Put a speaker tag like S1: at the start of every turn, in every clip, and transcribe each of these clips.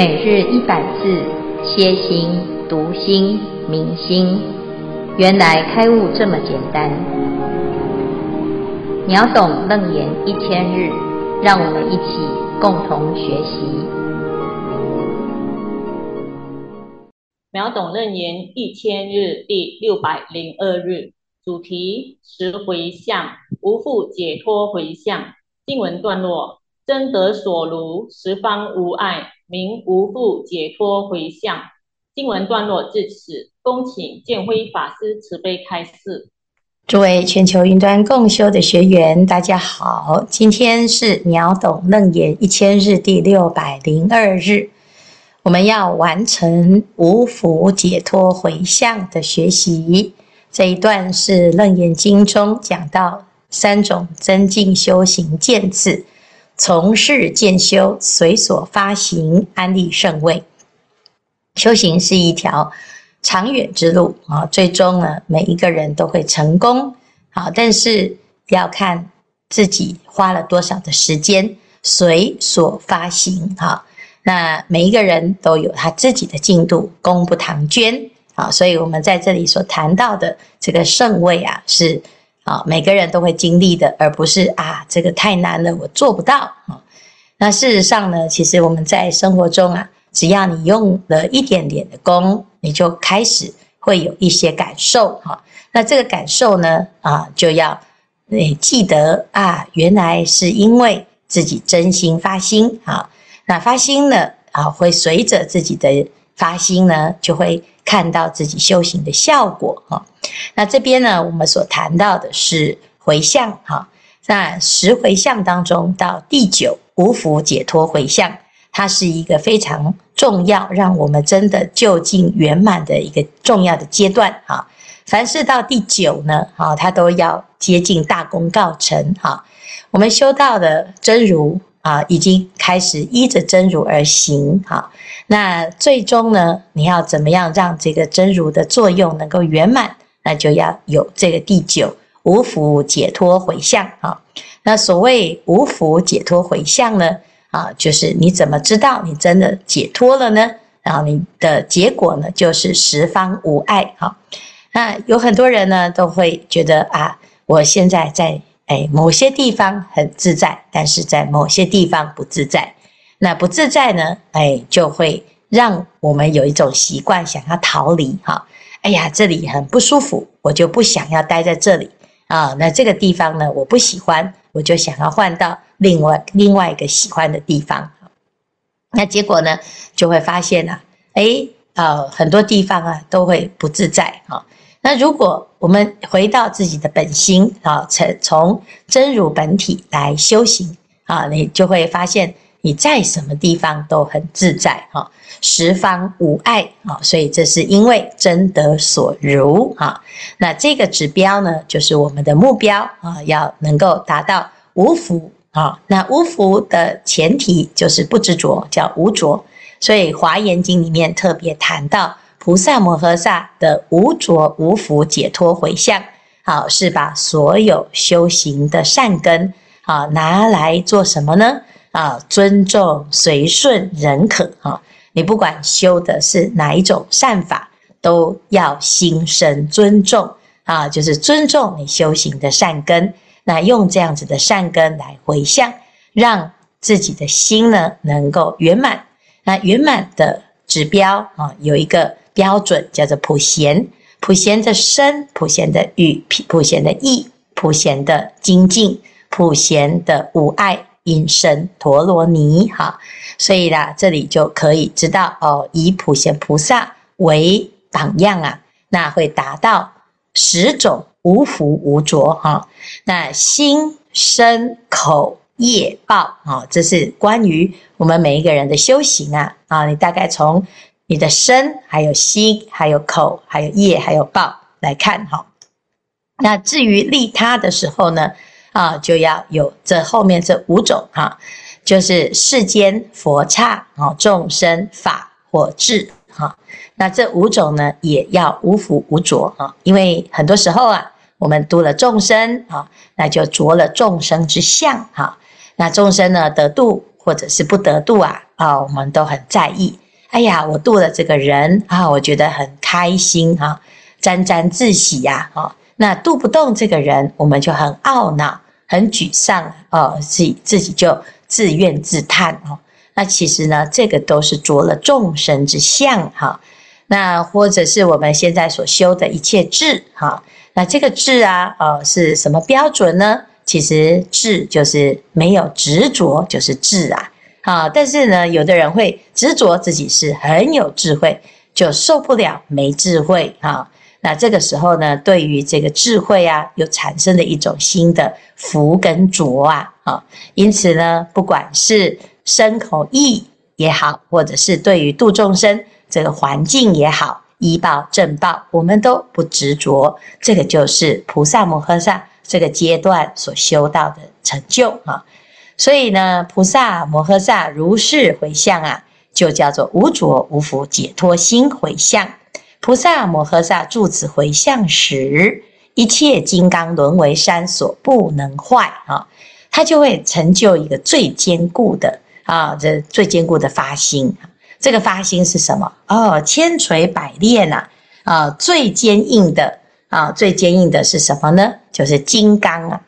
S1: 每日一百字，歇心、读心、明心，原来开悟这么简单。秒懂楞严一千日，让我们一起共同学习。
S2: 秒懂楞严一千日第六百零二日，主题：十回向，无复解脱回向。经文段落：真得所如，十方无碍。名无复解脱回向。经文段落至此，恭请建辉法师慈悲开示。
S3: 诸位全球云端共修的学员，大家好，今天是秒懂楞严一千日第六百零二日，我们要完成无复解脱回向的学习。这一段是楞严经中讲到三种增进修行见次。从事渐修，随所发行，安立胜位。修行是一条长远之路啊，最终呢，每一个人都会成功啊，但是要看自己花了多少的时间，随所发行啊。那每一个人都有他自己的进度，功不唐捐啊。所以我们在这里所谈到的这个胜位啊，是。啊，每个人都会经历的，而不是啊，这个太难了，我做不到啊。那事实上呢，其实我们在生活中啊，只要你用了一点点的功，你就开始会有一些感受哈。那这个感受呢，啊，就要你记得啊，原来是因为自己真心发心啊。那发心呢，啊，会随着自己的发心呢，就会。看到自己修行的效果哈，那这边呢，我们所谈到的是回向哈。那十回向当中，到第九无福解脱回向，它是一个非常重要，让我们真的就近圆满的一个重要的阶段哈。凡是到第九呢，哈，它都要接近大功告成哈。我们修道的真如啊，已经开始依着真如而行哈。那最终呢，你要怎么样让这个真如的作用能够圆满？那就要有这个第九无福解脱回向啊。那所谓无福解脱回向呢，啊，就是你怎么知道你真的解脱了呢？然后你的结果呢，就是十方无碍哈。那有很多人呢，都会觉得啊，我现在在哎某些地方很自在，但是在某些地方不自在。那不自在呢？哎，就会让我们有一种习惯，想要逃离哈。哎呀，这里很不舒服，我就不想要待在这里啊。那这个地方呢，我不喜欢，我就想要换到另外另外一个喜欢的地方。那结果呢，就会发现啊，哎，呃，很多地方啊都会不自在啊。那如果我们回到自己的本心啊，从从真如本体来修行啊，你就会发现。你在什么地方都很自在哈，十方无碍啊，所以这是因为真得所如哈。那这个指标呢，就是我们的目标啊，要能够达到无福啊。那无福的前提就是不执着，叫无着。所以《华严经》里面特别谈到菩萨摩诃萨的无着无福解脱回向，好，是把所有修行的善根啊拿来做什么呢？啊，尊重、随顺、忍可，哈，你不管修的是哪一种善法，都要心生尊重啊，就是尊重你修行的善根。那用这样子的善根来回向，让自己的心呢能够圆满。那圆满的指标啊，有一个标准叫做普贤，普贤的身，普贤的语，普贤的意，普贤的精进，普贤的无碍。应身陀罗尼哈，所以啦，这里就可以知道哦，以普贤菩萨为榜样啊，那会达到十种无福无着哈。那心身口业报啊，这是关于我们每一个人的修行啊啊，你大概从你的身，还有心，还有口，还有业，还有报来看哈。那至于利他的时候呢？啊，就要有这后面这五种哈、啊，就是世间佛刹啊，众生法或智哈。那这五种呢，也要无复无着啊，因为很多时候啊，我们度了众生啊，那就着了众生之相哈、那众生呢，得度或者是不得度啊，啊，我们都很在意。哎呀，我度了这个人啊，我觉得很开心哈，沾沾自喜呀，哈。那度不动这个人，我们就很懊恼、很沮丧哦，自己自己就自怨自叹哦。那其实呢，这个都是着了众生之相哈。那或者是我们现在所修的一切智哈。那这个智啊，哦，是什么标准呢？其实智就是没有执着，就是智啊。啊，但是呢，有的人会执着自己是很有智慧，就受不了没智慧啊。那这个时候呢，对于这个智慧啊，又产生了一种新的福跟浊啊。啊，因此呢，不管是身口意也好，或者是对于度众生这个环境也好，依报正报，我们都不执着。这个就是菩萨摩诃萨这个阶段所修到的成就啊。所以呢，菩萨摩诃萨如是回向啊，就叫做无着无福解脱心回向。菩萨摩诃萨住此回向时，一切金刚轮为山所不能坏啊，他就会成就一个最坚固的啊，这最坚固的发心。这个发心是什么？哦，千锤百炼呐，啊，最坚硬的啊，最坚硬的是什么呢？就是金刚啊。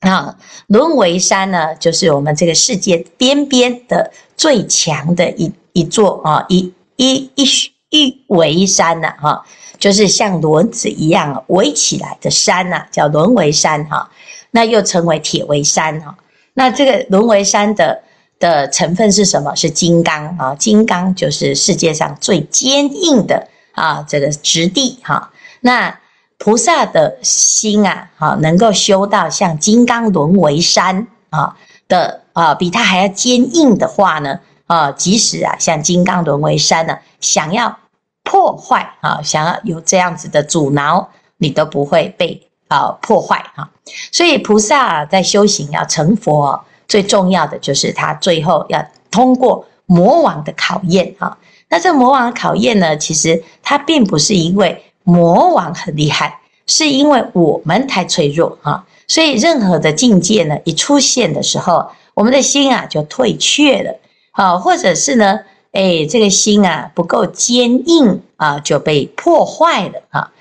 S3: 啊，轮为山呢，就是我们这个世界边边的最强的一一座啊，一一一一围山呐，哈，就是像轮子一样围起来的山呐，叫轮为山哈。那又称为铁围山哈。那这个轮为山的的成分是什么？是金刚啊，金刚就是世界上最坚硬的啊，这个质地哈。那菩萨的心啊，啊，能够修到像金刚轮为山啊的啊，比它还要坚硬的话呢，啊，即使啊像金刚轮为山呢，想要破坏啊，想要有这样子的阻挠，你都不会被啊破坏哈。所以菩萨在修行要成佛，最重要的就是他最后要通过魔王的考验啊。那这魔王考验呢，其实他并不是因为。魔王很厉害，是因为我们太脆弱啊，所以任何的境界呢，一出现的时候，我们的心啊就退却了，啊，或者是呢，哎，这个心啊不够坚硬啊，就被破坏了啊。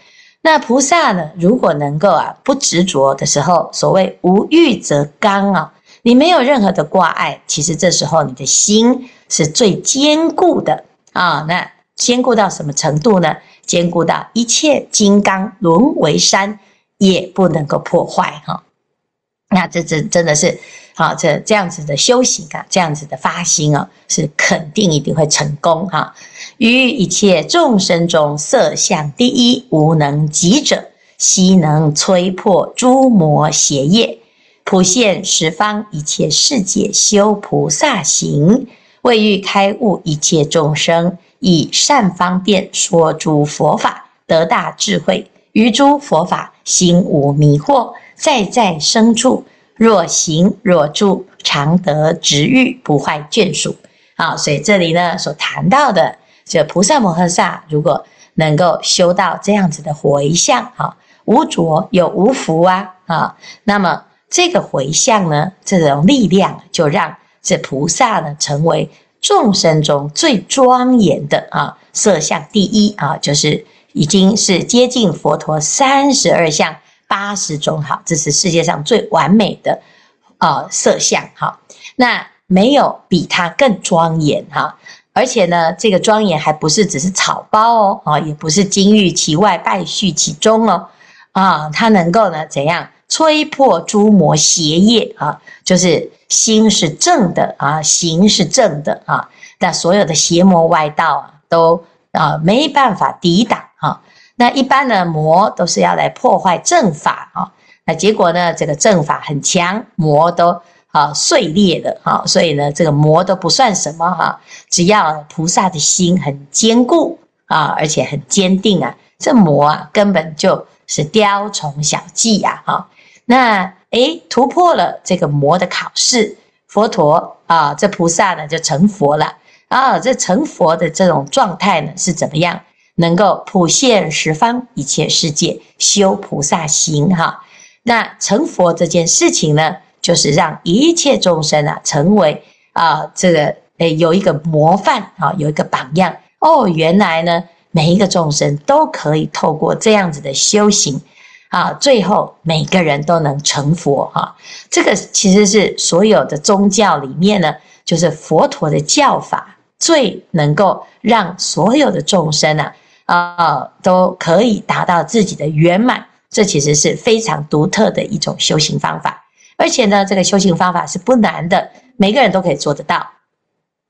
S3: 那菩萨呢，如果能够啊不执着的时候，所谓无欲则刚啊，你没有任何的挂碍，其实这时候你的心是最坚固的啊。那坚固到什么程度呢？坚固到一切金刚轮为山，也不能够破坏哈。那这这真的是好，这这样子的修行啊，这样子的发心啊，是肯定一定会成功哈。于一切众生中，色相第一，无能及者，悉能摧破诸魔邪业，普现十方一切世界修菩萨行，为欲开悟一切众生。以善方便说诸佛法，得大智慧。于诸佛法心无迷惑，在在生处，若行若住，常得值遇，不坏眷属。好，所以这里呢所谈到的，这菩萨摩诃萨如果能够修到这样子的回向，哈，无着有无福啊，啊，那么这个回向呢，这种力量就让这菩萨呢成为。众生中最庄严的啊，色相第一啊，就是已经是接近佛陀三十二相八十种好，这是世界上最完美的啊色相哈。那没有比它更庄严哈，而且呢，这个庄严还不是只是草包哦啊，也不是金玉其外败絮其中哦啊，它能够呢怎样吹破诸魔邪业啊，就是。心是正的啊，行是正的啊，那所有的邪魔外道啊，都啊没办法抵挡哈。那一般的魔都是要来破坏正法啊，那结果呢，这个正法很强，魔都啊碎裂了哈。所以呢，这个魔都不算什么哈，只要菩萨的心很坚固啊，而且很坚定啊，这魔啊根本就是雕虫小技呀哈。那。诶，突破了这个魔的考试，佛陀啊，这菩萨呢就成佛了啊。这成佛的这种状态呢是怎么样？能够普现十方一切世界，修菩萨行哈。那成佛这件事情呢，就是让一切众生啊成为啊这个诶，有一个模范啊，有一个榜样哦，原来呢，每一个众生都可以透过这样子的修行啊，最后每个人都能成佛哈。这个其实是所有的宗教里面呢，就是佛陀的教法最能够让所有的众生啊啊都可以达到自己的圆满。这其实是非常独特的一种修行方法，而且呢，这个修行方法是不难的，每个人都可以做得到。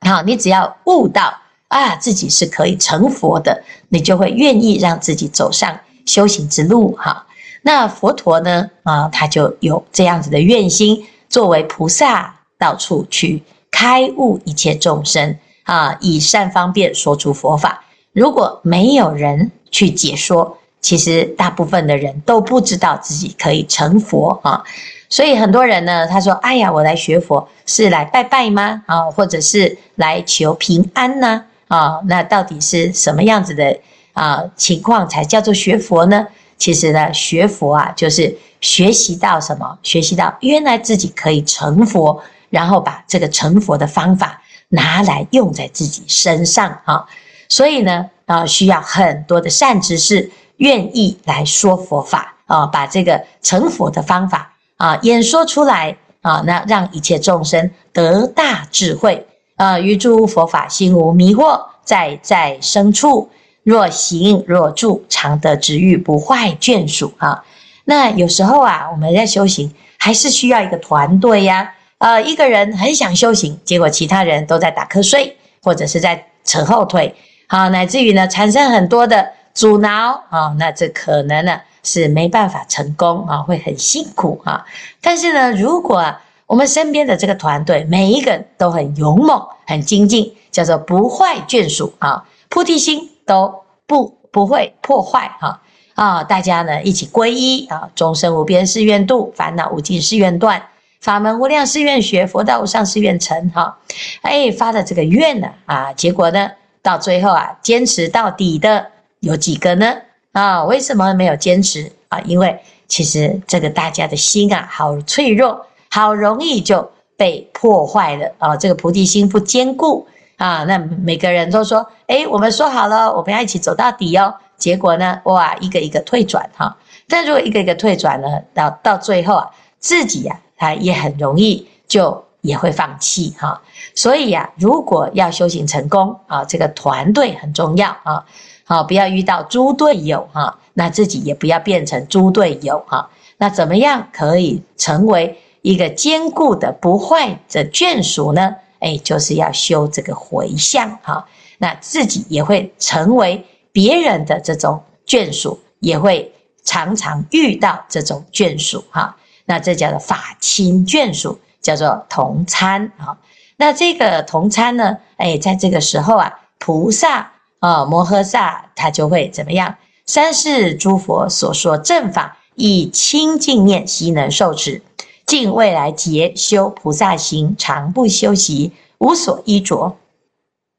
S3: 好，你只要悟到啊，自己是可以成佛的，你就会愿意让自己走上修行之路。哈，那佛陀呢，啊，他就有这样子的愿心，作为菩萨，到处去开悟一切众生啊，以善方便说出佛法。如果没有人去解说，其实大部分的人都不知道自己可以成佛啊，所以很多人呢，他说：“哎呀，我来学佛是来拜拜吗？啊，或者是来求平安呢？啊，那到底是什么样子的啊情况才叫做学佛呢？其实呢，学佛啊，就是学习到什么？学习到原来自己可以成佛，然后把这个成佛的方法拿来用在自己身上啊。所以呢，啊，需要很多的善知识。”愿意来说佛法啊，把这个成佛的方法啊演说出来啊，那让一切众生得大智慧啊，于诸佛法心无迷惑，在在生处，若行若住，常得值遇，不坏眷属啊。那有时候啊，我们在修行还是需要一个团队呀。呃，一个人很想修行，结果其他人都在打瞌睡，或者是在扯后腿，好，乃至于呢产生很多的。阻挠啊，那这可能呢是没办法成功啊，会很辛苦啊。但是呢，如果我们身边的这个团队每一个人都很勇猛、很精进，叫做不坏眷属啊，菩提心都不不会破坏哈啊，大家呢一起皈依啊，终生无边誓愿度，烦恼无尽誓愿断，法门无量誓愿学，佛道无上誓愿成哈。哎，发的这个愿呢啊，结果呢到最后啊，坚持到底的。有几个呢？啊，为什么没有坚持啊？因为其实这个大家的心啊，好脆弱，好容易就被破坏了啊。这个菩提心不坚固啊，那每个人都说，哎，我们说好了，我们要一起走到底哦。结果呢，哇，一个一个退转哈。但如果一个一个退转呢，到到最后啊，自己呀，啊，也很容易就也会放弃哈。所以呀，如果要修行成功啊，这个团队很重要啊。好，不要遇到猪队友哈，那自己也不要变成猪队友哈。那怎么样可以成为一个坚固的不坏的眷属呢？哎，就是要修这个回向哈。那自己也会成为别人的这种眷属，也会常常遇到这种眷属哈。那这叫做法亲眷属，叫做同参啊。那这个同参呢？哎，在这个时候啊，菩萨。啊，摩诃萨他就会怎么样？三世诸佛所说正法，以清净念悉能受持，尽未来劫修菩萨行，常不休息，无所依着，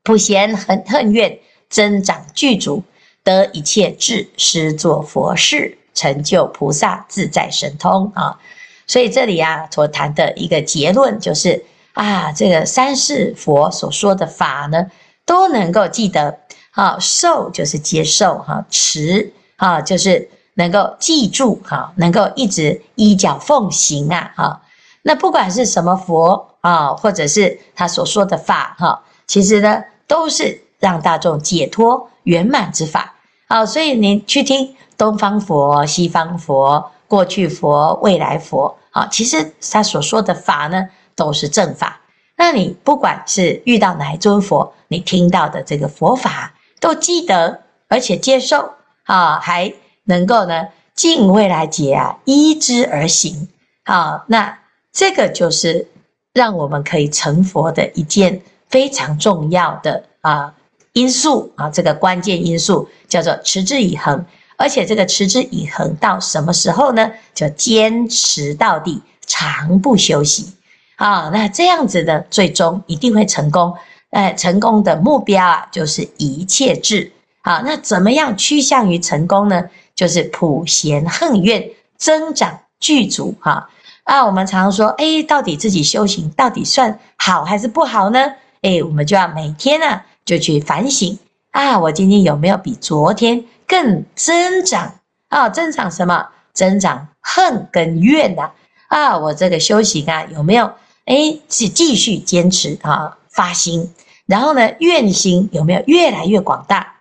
S3: 普贤恒恨愿增长具足，得一切智，施作佛事，成就菩萨自在神通啊！所以这里啊，所谈的一个结论就是啊，这个三世佛所说的法呢，都能够记得。好，受就是接受哈，持啊就是能够记住哈，能够一直依教奉行啊哈。那不管是什么佛啊，或者是他所说的法哈，其实呢都是让大众解脱圆满之法。好，所以您去听东方佛、西方佛、过去佛、未来佛啊，其实他所说的法呢都是正法。那你不管是遇到哪一尊佛，你听到的这个佛法。都记得，而且接受啊，还能够呢，尽未来劫啊，依之而行啊。那这个就是让我们可以成佛的一件非常重要的啊因素啊。这个关键因素叫做持之以恒，而且这个持之以恒到什么时候呢？就坚持到底，常不休息啊。那这样子的，最终一定会成功。哎，成功的目标啊，就是一切智。好，那怎么样趋向于成功呢？就是普贤恨愿增长具足。哈啊，我们常说，哎，到底自己修行到底算好还是不好呢？哎，我们就要每天呢就去反省啊，我今天有没有比昨天更增长啊？增长什么？增长恨跟怨呐？啊，我这个修行啊有没有哎是继续坚持啊发心？然后呢，愿心有没有越来越广大？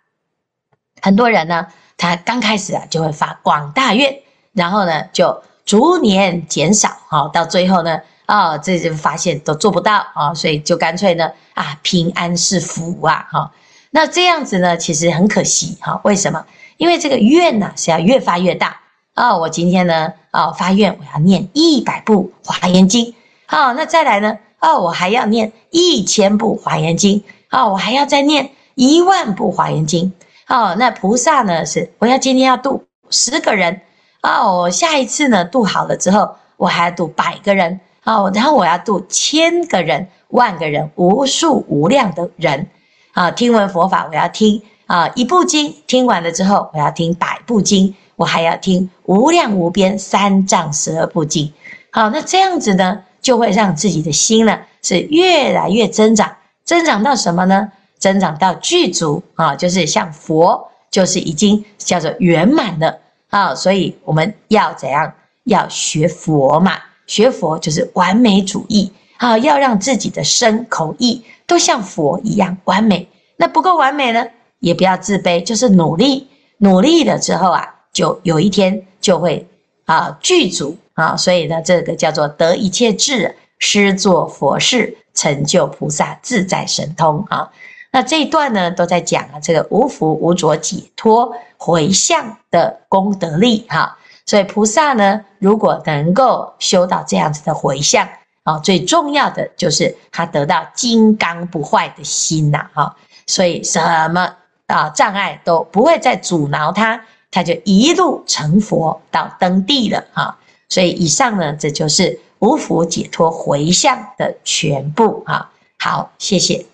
S3: 很多人呢，他刚开始啊就会发广大愿，然后呢就逐年减少，好，到最后呢。啊、这就发现都做不到啊、所以就干脆呢啊，平安是福啊，哈、那这样子呢，其实很可惜哈、为什么？因为这个愿呢是要越发越大啊、哦。我今天呢啊、哦、发愿，我要念一百部华严经，好、那再来呢、哦，我还要念一千部华严经，哦，我还要再念一万部华严经，哦，那菩萨呢是我要今天要度十个人，哦，我下一次呢度好了之后，我还要度百个人。哦，然后我要度千个人、万个人、无数无量的人啊！听闻佛法，我要听啊！一部经听完了之后，我要听百部经，我还要听无量无边三藏十二部经。好，那这样子呢，就会让自己的心呢是越来越增长，增长到什么呢？增长到具足啊，就是像佛，就是已经叫做圆满了啊！所以我们要怎样？要学佛嘛。学佛就是完美主义啊，要让自己的身口意都像佛一样完美。那不够完美呢，也不要自卑，就是努力，努力了之后啊，就有一天就会啊具足啊。所以呢，这个叫做得一切智，施作佛事，成就菩萨自在神通啊。那这一段呢，都在讲啊，这个无福无着解脱回向的功德力哈。所以菩萨呢，如果能够修到这样子的回向啊，最重要的就是他得到金刚不坏的心呐，哈，所以什么啊障碍都不会再阻挠他，他就一路成佛到登地了哈。所以以上呢，这就是无福解脱回向的全部哈。好，谢谢。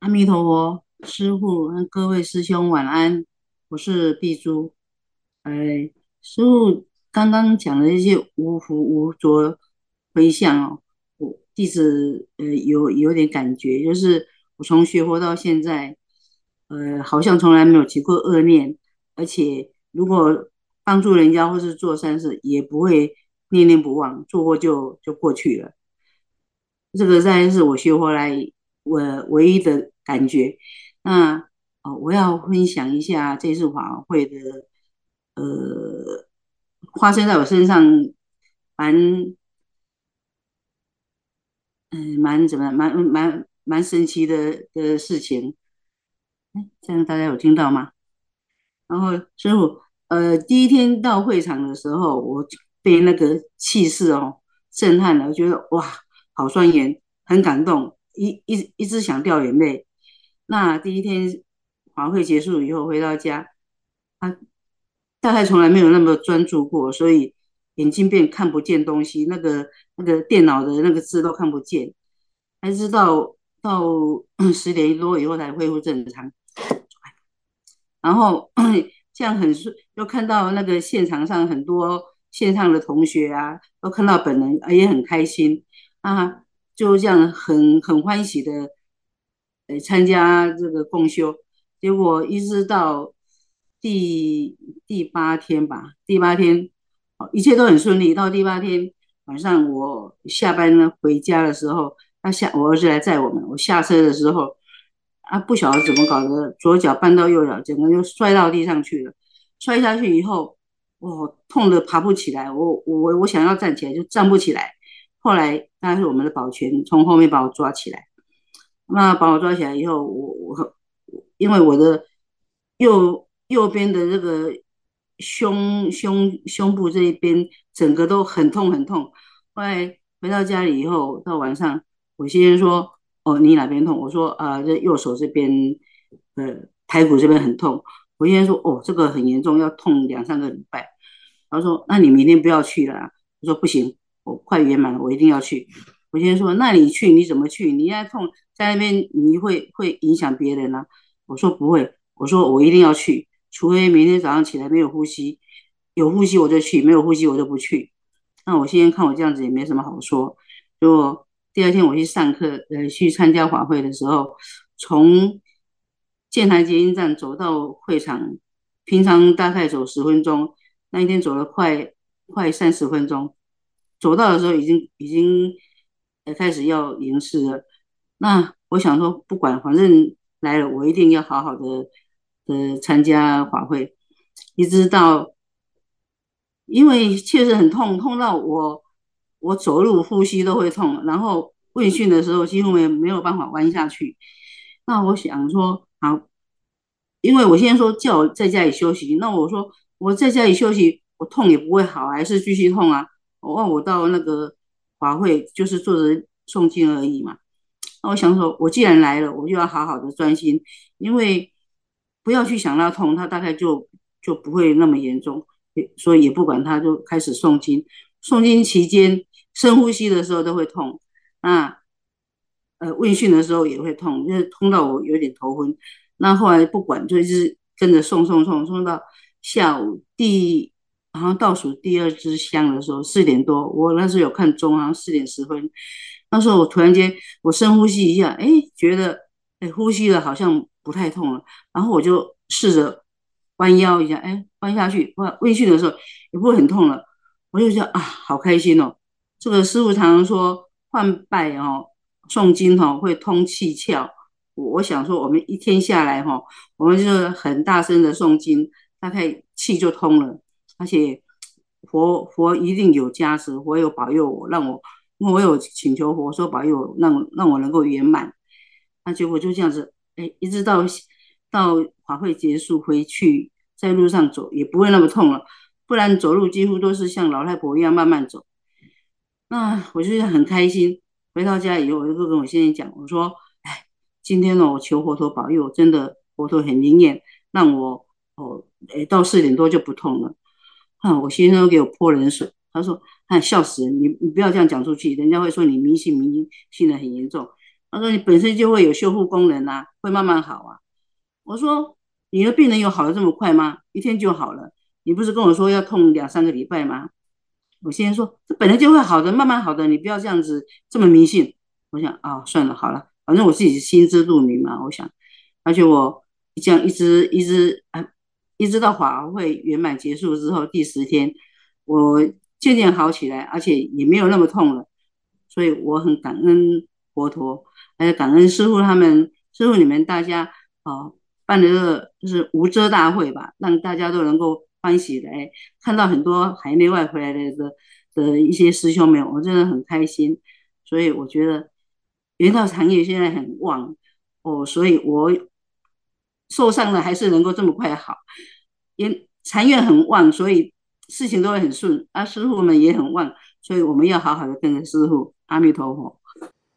S4: 阿弥陀佛，师父和各位师兄晚安，我是碧珠，哎。师父刚刚讲的一些无福无着回向哦，我弟子呃有有点感觉，就是我从学佛到现在，呃，好像从来没有起过恶念，而且如果帮助人家或是做善事，也不会念念不忘，做过就就过去了。这个才是我学佛来我唯一的感觉。那哦，我要分享一下这次法会的。呃，发生在我身上蛮，嗯，蛮怎么，蛮蛮蛮神奇的的事情。哎，这样大家有听到吗？然后师傅，呃，第一天到会场的时候，我被那个气势哦震撼了，觉得哇，好庄严，很感动，一一一直想掉眼泪。那第一天法会结束以后回到家，啊。大概从来没有那么专注过，所以眼睛变看不见东西，那个那个电脑的那个字都看不见，还是到到 十点多以后才恢复正常。然后 这样很顺，又看到那个现场上很多线上的同学啊，都看到本人，也很开心啊，就这样很很欢喜的呃参加这个共修，结果一直到。第第八天吧，第八天，一切都很顺利。到第八天晚上，我下班呢回家的时候，他下我儿子来载我们。我下车的时候，啊，不晓得怎么搞的，左脚绊到右脚，整个就摔到地上去了。摔下去以后，我痛得爬不起来，我我我想要站起来就站不起来。后来那是我们的保全从后面把我抓起来。那把我抓起来以后，我我因为我的右。右边的这个胸胸胸部这一边，整个都很痛很痛。后来回到家里以后，到晚上，我先生说：“你哪边痛？”我说：“啊，这右手这边，呃，排骨这边很痛。”我先生说：“哦，这个很严重，要痛两三个礼拜。”他说：“那你明天不要去了啊。”我说：“不行，我快圆满了，我一定要去。”我先说：“那你去你怎么去？你现在痛在那边，你会会影响别人啊？”我说：“不会。”我说：“我一定要去。”除非明天早上起来没有呼吸，有呼吸我就去，没有呼吸我就不去。那我现在看我这样子也没什么好说，就第二天我去上课，呃，去参加法会的时候，从建台捷运站走到会场，平常大概走十分钟，那一天走了快快三十分钟。走到的时候已经已经呃开始要迎事了。那我想说，不管反正来了，我一定要好好的呃参加法会，一直到因为确实很痛，痛到我。我走路、呼吸都会痛，然后问讯的时候几乎没没有办法弯下去。那我想说，好，因为我现在说叫我在家里休息，那我说我在家里休息，我痛也不会好，还是继续痛啊。我问我到那个华会就是坐着诵经而已嘛。那我想说，我既然来了，我就要好好的专心，因为不要去想那痛，它大概就就不会那么严重，所以也不管它，就开始诵经。诵经期间。深呼吸的时候都会痛，那呃问讯的时候也会痛，就是痛到我有点头昏。那后来不管，就一直跟着送送送送到下午第好像倒数第二支香的时候，四点多，我那时候有看钟，好像四点十分。那时候我突然间我深呼吸一下，哎，觉得哎呼吸的好像不太痛了，然后我就试着弯腰一下，哎弯下去，哇问讯的时候也不会很痛了，我就觉得啊好开心哦。这个师父常常说换拜哦，诵经哦会通气窍。我想说，我们一天下来哈，我们就很大声的诵经，大概气就通了。而且佛佛一定有加持，佛有保佑我，让我因为我有请求佛说保佑我，让让我能够圆满。那结果就这样子，哎，一直到到法会结束回去，在路上走也不会那么痛了。不然走路几乎都是像老太婆一样慢慢走。那我就是很开心，回到家以后，我就跟我先生讲，我说：“哎，今天呢，我求佛陀保佑，真的佛陀很灵验，让我哦，哎，到四点多就不痛了。”啊，我先生给我泼冷水，他说：“哎，笑死人，你你不要这样讲出去，人家会说你迷信迷信的很严重。”他说：“你本身就会有修复功能啊，会慢慢好啊。”我说：“你的病人有好的这么快吗？一天就好了？你不是跟我说要痛两三个礼拜吗？”我先说，这本来就会好的，慢慢好的，你不要这样子这么迷信。我想啊、算了，好了，反正我自己心知肚明嘛。我想，而且我这样一直一直啊，一直到法会圆满结束之后第十天，我渐渐好起来，而且也没有那么痛了。所以我很感恩佛陀，还有感恩师父他们，师父你们大家啊，办的这个就是无遮大会吧，让大家都能够。欢喜来看到很多海内外回来的的的一些师兄们，我真的很开心。所以我觉得原道产业现在很旺哦，所以我受伤了还是能够这么快好。因禅院很旺，所以事情都会很顺。啊，师傅们也很旺，所以我们要好好的跟着师傅。阿弥陀佛。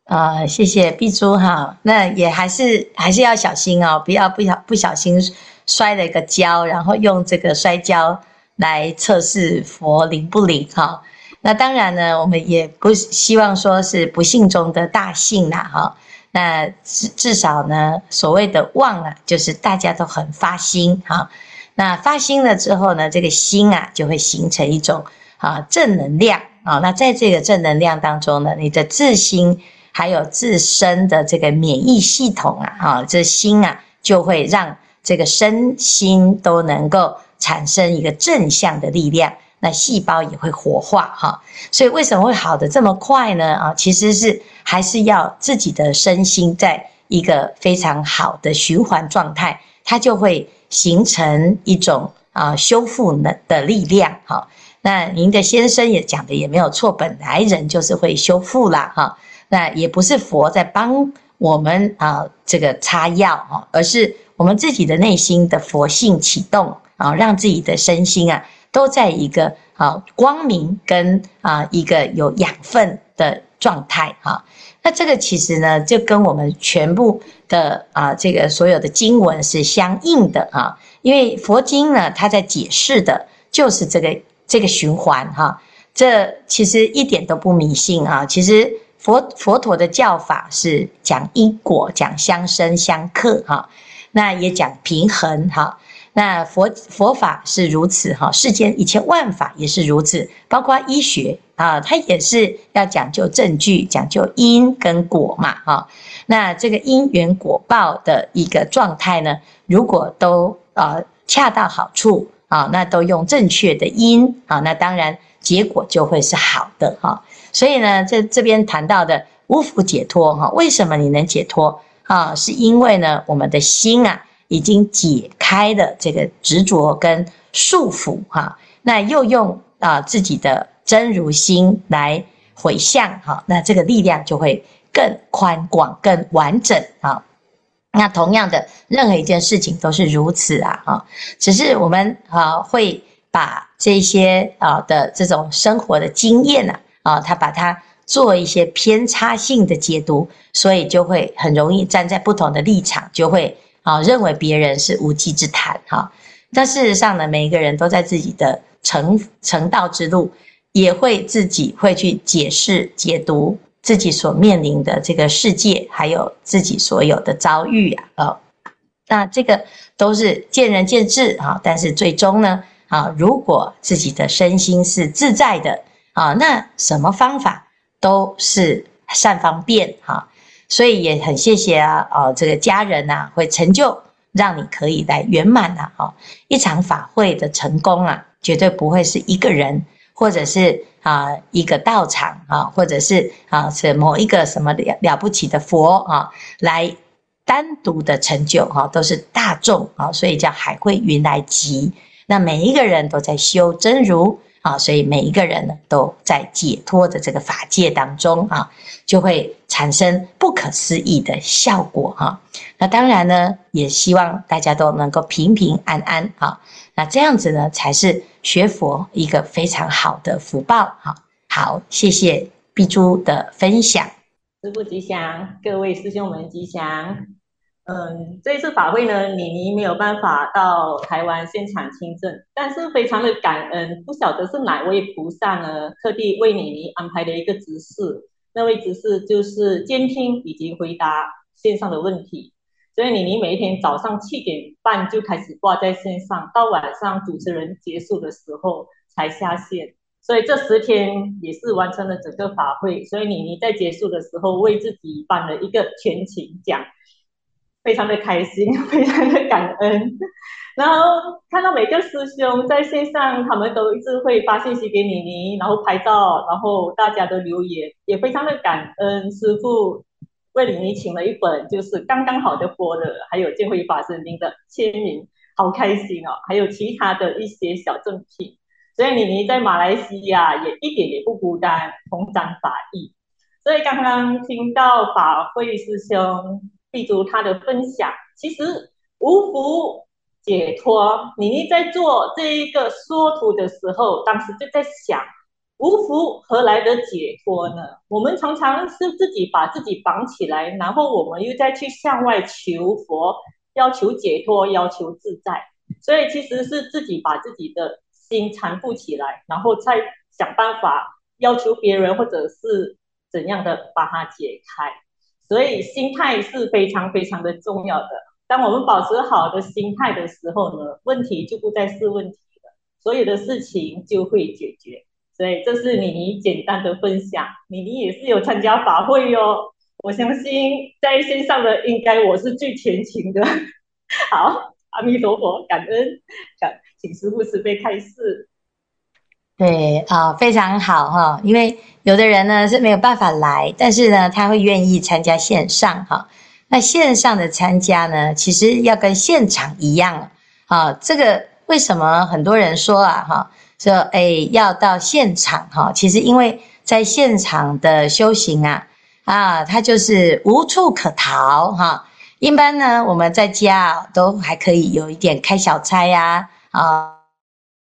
S3: 啊、谢谢碧珠哈，那也还是还是要小心哦，不要不小不小心。摔了一个跤，然后用这个摔跤来测试佛灵不灵哈。那当然呢，我们也不希望说是不幸中的大幸啦哈。那至至少呢，所谓的旺啊，就是大家都很发心哈。那发心了之后呢，这个心啊就会形成一种啊正能量啊。那在这个正能量当中呢，你的自心还有自身的这个免疫系统啊，啊，这心啊就会让。这个身心都能够产生一个正向的力量，那细胞也会活化哈。所以为什么会好得这么快呢？啊，其实是还是要自己的身心在一个非常好的循环状态，它就会形成一种啊修复的的力量哈。那您的先生也讲的也没有错，本来人就是会修复啦哈。那也不是佛在帮我们啊这个擦药哈，而是。我们自己的内心的佛性启动啊，让自己的身心啊都在一个啊光明跟啊一个有养分的状态哈。那这个其实呢，就跟我们全部的啊这个所有的经文是相应的哈。因为佛经呢，它在解释的就是这个这个循环哈。这其实一点都不迷信啊。其实佛佛陀的教法是讲因果，讲相生相克哈。那也讲平衡哈，那佛佛法是如此哈，世间一切万法也是如此，包括医学啊，它也是要讲究证据，讲究因跟果嘛哈。那这个因缘果报的一个状态呢，如果都呃恰到好处啊，那都用正确的因啊，那当然结果就会是好的哈。所以呢，这这边谈到的无福解脱哈，为什么你能解脱啊？是因为呢，我们的心啊。已经解开了这个执着跟束缚哈，那又用啊自己的真如心来回向哈，那这个力量就会更宽广、更完整啊。那同样的，任何一件事情都是如此啊哈，只是我们啊会把这些啊的这种生活的经验呢啊，他把它做一些偏差性的解读，所以就会很容易站在不同的立场，就会。啊，认为别人是无稽之谈哈，但事实上呢，每一个人都在自己的成成道之路，也会自己会去解释、解读自己所面临的这个世界，还有自己所有的遭遇啊，哦，那这个都是见仁见智啊，但是最终呢，啊，如果自己的身心是自在的啊，那什么方法都是善方便哈。所以也很谢谢啊，哦，这个家人呐，会成就让你可以来圆满呐，哦，一场法会的成功啊，绝对不会是一个人，或者是啊一个道场啊，或者是啊是某一个什么了了不起的佛啊来单独的成就哈，都是大众啊，所以叫海会云来集，那每一个人都在修真如。啊，所以每一个人呢，都在解脱的这个法界当中啊，就会产生不可思议的效果哈。那当然呢，也希望大家都能够平平安安啊。那这样子呢，才是学佛一个非常好的福报哈。好，谢谢碧珠的分享。
S2: 师父吉祥，各位师兄们吉祥。嗯，这一次法会呢，妮妮没有办法到台湾现场亲证，但是非常的感恩，不晓得是哪位菩萨呢，特地为妮妮安排了一个执事，那位执事就是监听以及回答线上的问题，所以妮妮每一天早上七点半就开始挂在线上，到晚上主持人结束的时候才下线，所以这十天也是完成了整个法会，所以妮妮在结束的时候为自己颁了一个全勤奖。非常的开心，非常的感恩，然后看到每个师兄在线上，他们都一直会发信息给妮妮，然后拍照，然后大家都留言，也非常的感恩师父为妮妮请了一本就是刚刚好的佛的，还有见辉法师您的签名，好开心哦，还有其他的一些小赠品，所以妮妮在马来西亚也一点也不孤单，同沾法益。所以刚刚听到法会师兄。比如他的分享，其实无福解脱。妮妮在做这一个说图的时候，当时就在想，无福何来的解脱呢？我们常常是自己把自己绑起来，然后我们又再去向外求佛，要求解脱，要求自在。所以其实是自己把自己的心缠缚起来，然后再想办法要求别人，或者是怎样的把它解开。所以心态是非常非常的重要的。当我们保持好的心态的时候呢，问题就不再是问题了，所有的事情就会解决。所以这是妮妮简单的分享。妮妮也是有参加法会哟，我相信在线上的应该我是最虔诚的。好，阿弥陀佛，感恩，感请师父慈悲开示。
S3: 对啊、非常好哈，因为有的人呢是没有办法来，但是呢他会愿意参加线上哈。那线上的参加呢，其实要跟现场一样啊。这个为什么很多人说啊哈，说哎要到现场哈？其实因为在现场的修行啊啊，他就是无处可逃哈。一般呢我们在家都还可以有一点开小差呀啊，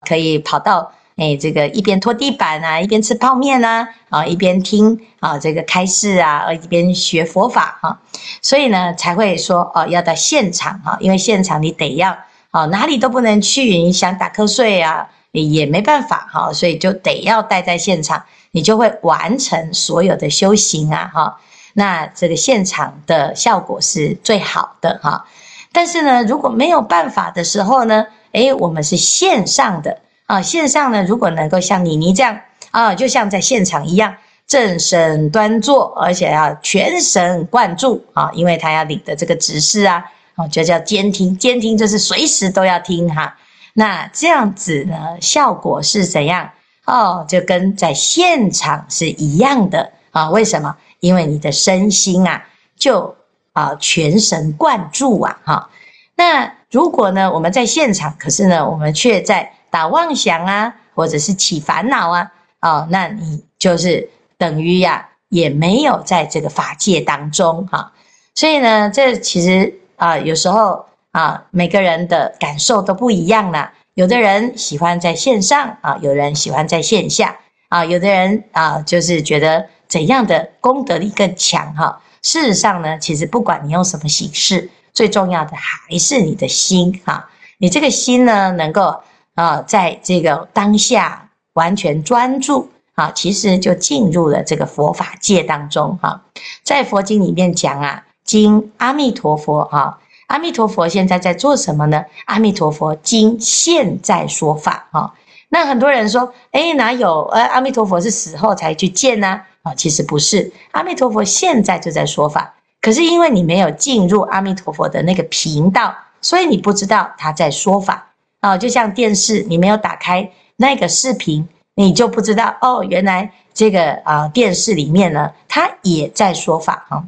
S3: 可以跑到。哎，这个一边拖地板啊，一边吃泡面啊，啊，一边听啊这个开示啊，一边学佛法哈，所以呢才会说哦要到现场哈，因为现场你得要啊哪里都不能去，你想打瞌睡啊也没办法哈，所以就得要待在现场，你就会完成所有的修行啊哈，那这个现场的效果是最好的哈。但是呢，如果没有办法的时候呢，诶，我们是线上的啊，线上呢，如果能够像妮妮这样啊，就像在现场一样，正身端坐，而且要全神贯注啊，因为他要领的这个指示啊，哦，就叫监听，监听就是随时都要听哈。那这样子呢，效果是怎样？哦，就跟在现场是一样的啊。为什么？因为你的身心啊，就啊全神贯注啊，哈。那如果呢，我们在现场，可是呢，我们却在打妄想啊，或者是起烦恼啊，哦，那你就是等于呀、也没有在这个法界当中哈。所以呢，这其实啊，有时候啊，每个人的感受都不一样啦。有的人喜欢在线上啊，有人喜欢在线下啊，有的人啊，就是觉得怎样的功德力更强哈。事实上呢，其实不管你用什么形式。最重要的还是你的心哈，你这个心呢，能够啊，在这个当下完全专注啊，其实就进入了这个佛法界当中哈。在佛经里面讲啊，经阿弥陀佛啊，阿弥陀佛现在在做什么呢？阿弥陀佛经现在说法哈。那很多人说，诶，哪有？呃，阿弥陀佛是死后才去见呢？啊，其实不是，阿弥陀佛现在就在说法。可是因为你没有进入阿弥陀佛的那个频道，所以你不知道他在说法啊。就像电视，你没有打开那个视频，你就不知道哦，原来这个啊电视里面呢，它也在说法哈。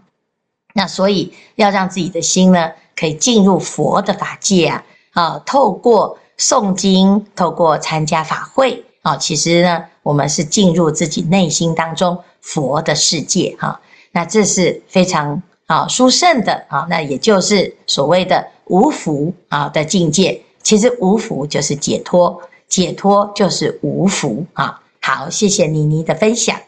S3: 那所以要让自己的心呢，可以进入佛的法界啊啊，透过诵经，透过参加法会啊，其实呢，我们是进入自己内心当中佛的世界哈。那这是非常。啊，殊胜的啊，那也就是所谓的无福啊的境界。其实无福就是解脱，解脱就是无福啊。好，谢谢妮妮的分享。